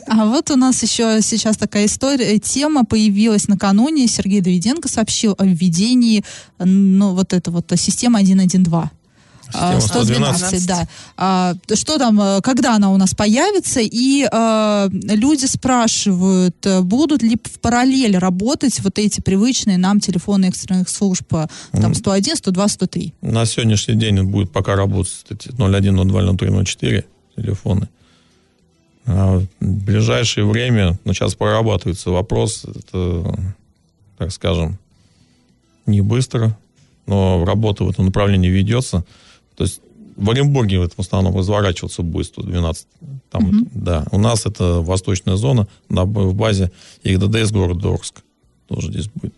А вот у нас еще сейчас такая история, э, тема появилась накануне. Сергей Давиденко сообщил о введении, э, ну, вот это вот э, системы 112. А, Система 112, да. А, что там, э, когда она у нас появится? И э, люди спрашивают, э, будут ли в параллель работать вот эти привычные нам телефоны экстренных служб, там 101, 102, 103? На сегодняшний день будет пока работать эти 01, 02, 03, 04 телефоны. А в ближайшее время, ну, сейчас прорабатывается вопрос, это, так скажем, не быстро, но работа в этом направлении ведется. То есть в Оренбурге в основном разворачиваться будет 112. Там, да. У нас это восточная зона, на, в базе ИГДДС города Орск. Тоже здесь будет.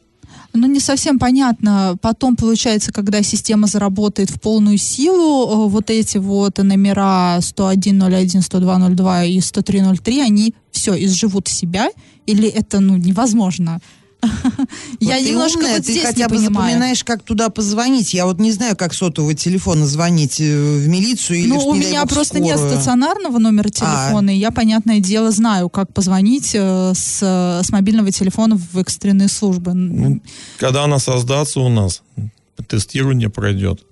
Ну, не совсем понятно. Потом, получается, когда система заработает в полную силу, э, вот эти вот номера 101.01, 102.02 и 103.03, они все, изживут себя? Или это, ну, невозможно? Я немножко умная, вот ты здесь хотя бы понимаю. запоминаешь, как туда позвонить. Я вот не знаю, как сотового телефона звонить э, в милицию или Ну, в, у меня просто нет стационарного номера телефона, и я, понятное дело, знаю, как позвонить э, с, с мобильного телефона в экстренные службы. Ну, когда она создастся у нас, тестирование пройдет.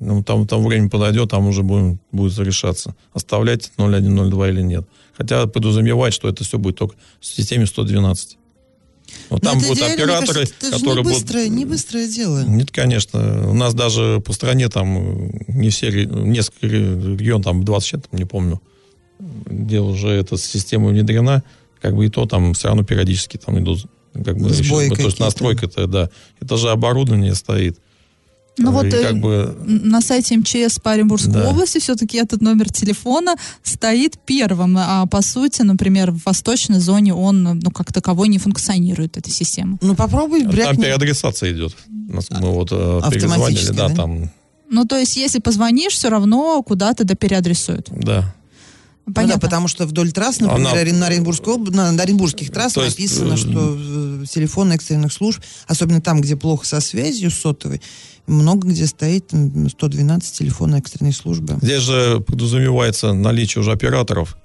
Ну, там, там время подойдет, там уже будем, будет решаться, оставлять 0102 или нет. Хотя подразумевать, что это все будет только в системе 112. Вот Но там это будут реально, мне операторы, кажется, это которые не будут... быстрое, не быстрое дело. Нет, конечно. У нас даже по стране там не все, несколько ре- регионов, там 20 чем не помню, где уже эта система внедрена, как бы и то там все равно периодически там идут как бы Сбои еще- то есть настройка-то, да. Это же оборудование стоит. Ну И вот э, как бы на сайте МЧС по Оренбургской Да. области все-таки этот номер телефона стоит первым, а по сути, например, в восточной зоне он ну, как таковой не функционирует, эта система. Ну попробуй там брякни. переадресация идет. Нас- Мы вот э, перезвонили, Автоматически, да, да? там, Ну, то есть, если позвонишь, все равно куда-то да переадресуют. да. Ну Понятно. да, потому что вдоль трасс, например, Она- на, Оренбургской об- на, на оренбургских трасс То есть, написано, э, что э, телефон экстренных служб, особенно там, где плохо со связью сотовой, много где стоит м, 112 телефона экстренной службы. Здесь же подразумевается наличие уже операторов,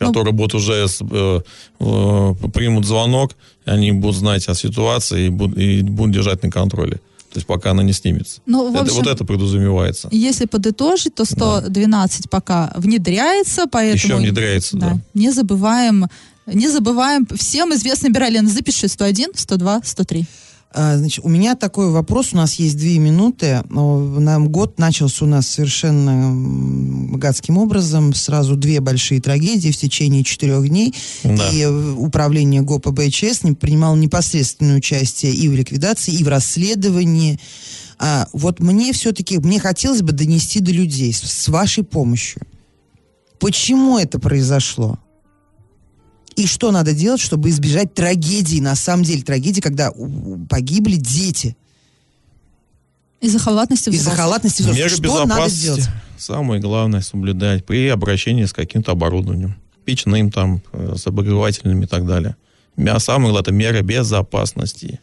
Ну, которые будут уже э, э, примут звонок, и они будут знать о ситуации и будут, и будут держать на контроле. То есть пока она не снимется. Ну, Это- общем, вот это подразумевается. Если подытожить, то 112 пока внедряется, поэтому... Еще внедряется, да. Не забываем, не забываем, всем известно, набирай, Лена, запиши 101, 102, 103. А, Значит, у меня такой вопрос. У нас есть две минуты. Нам год начался у нас совершенно гадским образом. Сразу две большие трагедии в течение четырех дней. Да. И э, управление ГОП и БЧС не принимало непосредственное участие и в ликвидации, и в расследовании. А, вот мне все-таки, мне хотелось бы донести до людей с вашей помощью. Почему это произошло? И что надо делать, чтобы избежать трагедии, на самом деле трагедии, когда погибли дети Из-за халатности из-за взрослых. халатности взрослых. Меры Что надо безопасности сделать? самое главное соблюдать при обращении с каким-то оборудованием. Печным там, э, с обогревательными и так далее. А самое главное, это меры безопасности.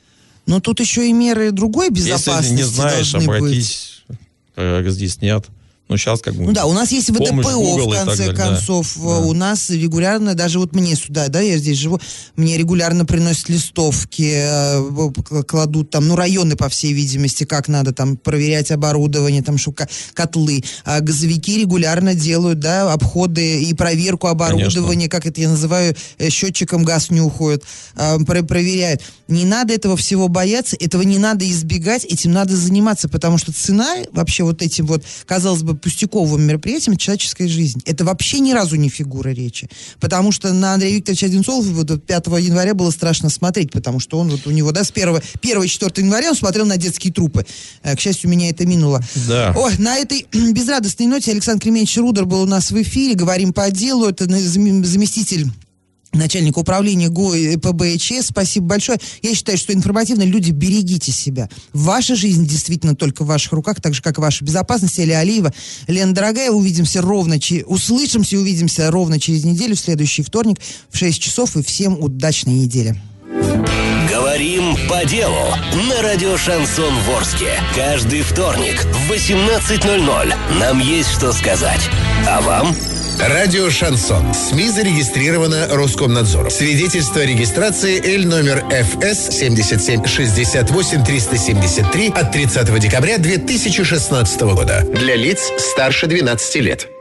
Но тут еще и меры другой безопасности Если не знаешь, должны быть. обратись, э, разъяснят. Ну, сейчас как бы... Ну да, у нас есть помощь ВДПО, Google в конце концов. Да. У нас регулярно, даже вот мне сюда, да, я здесь живу, мне регулярно приносят листовки, э, кладут там, ну, районы, по всей видимости, как надо там проверять оборудование, там, ко- котлы. А газовики регулярно делают, да, обходы и проверку оборудования, как это я называю, э, счетчиком газ нюхают, а, про- проверяют. Не надо этого всего бояться, этого не надо избегать, этим надо заниматься, потому что цена вообще вот этим вот, казалось бы, пустяковым мероприятием это человеческая жизнь. Это вообще ни разу не фигура речи. Потому что на Андрея Викторовича Одинцова вот 5 января было страшно смотреть, потому что он вот у него, да, с 1, 1 4 января он смотрел на детские трупы. Э, К счастью, меня это минуло. Да. Ой, на этой безрадостной ноте Александр Кременович Рудер был у нас в эфире. Говорим по делу. Это заместитель начальника управления ГО и ПБЧС. Спасибо большое. Я считаю, что информативно люди, берегите себя. Ваша жизнь действительно только в ваших руках, так же, как и ваша безопасность. Эля Алиева. Лена, дорогая, увидимся ровно, услышимся и увидимся ровно через неделю, в следующий вторник в 6 часов. И всем удачной недели. Говорим по делу на радио Шансон Ворске. Каждый вторник в 18.00 нам есть что сказать. А вам? Радио «Шансон». СМИ зарегистрировано Роскомнадзором. Свидетельство о регистрации Л номер ФС 7768 373 от 30 декабря 2016 года. Для лиц старше 12 лет.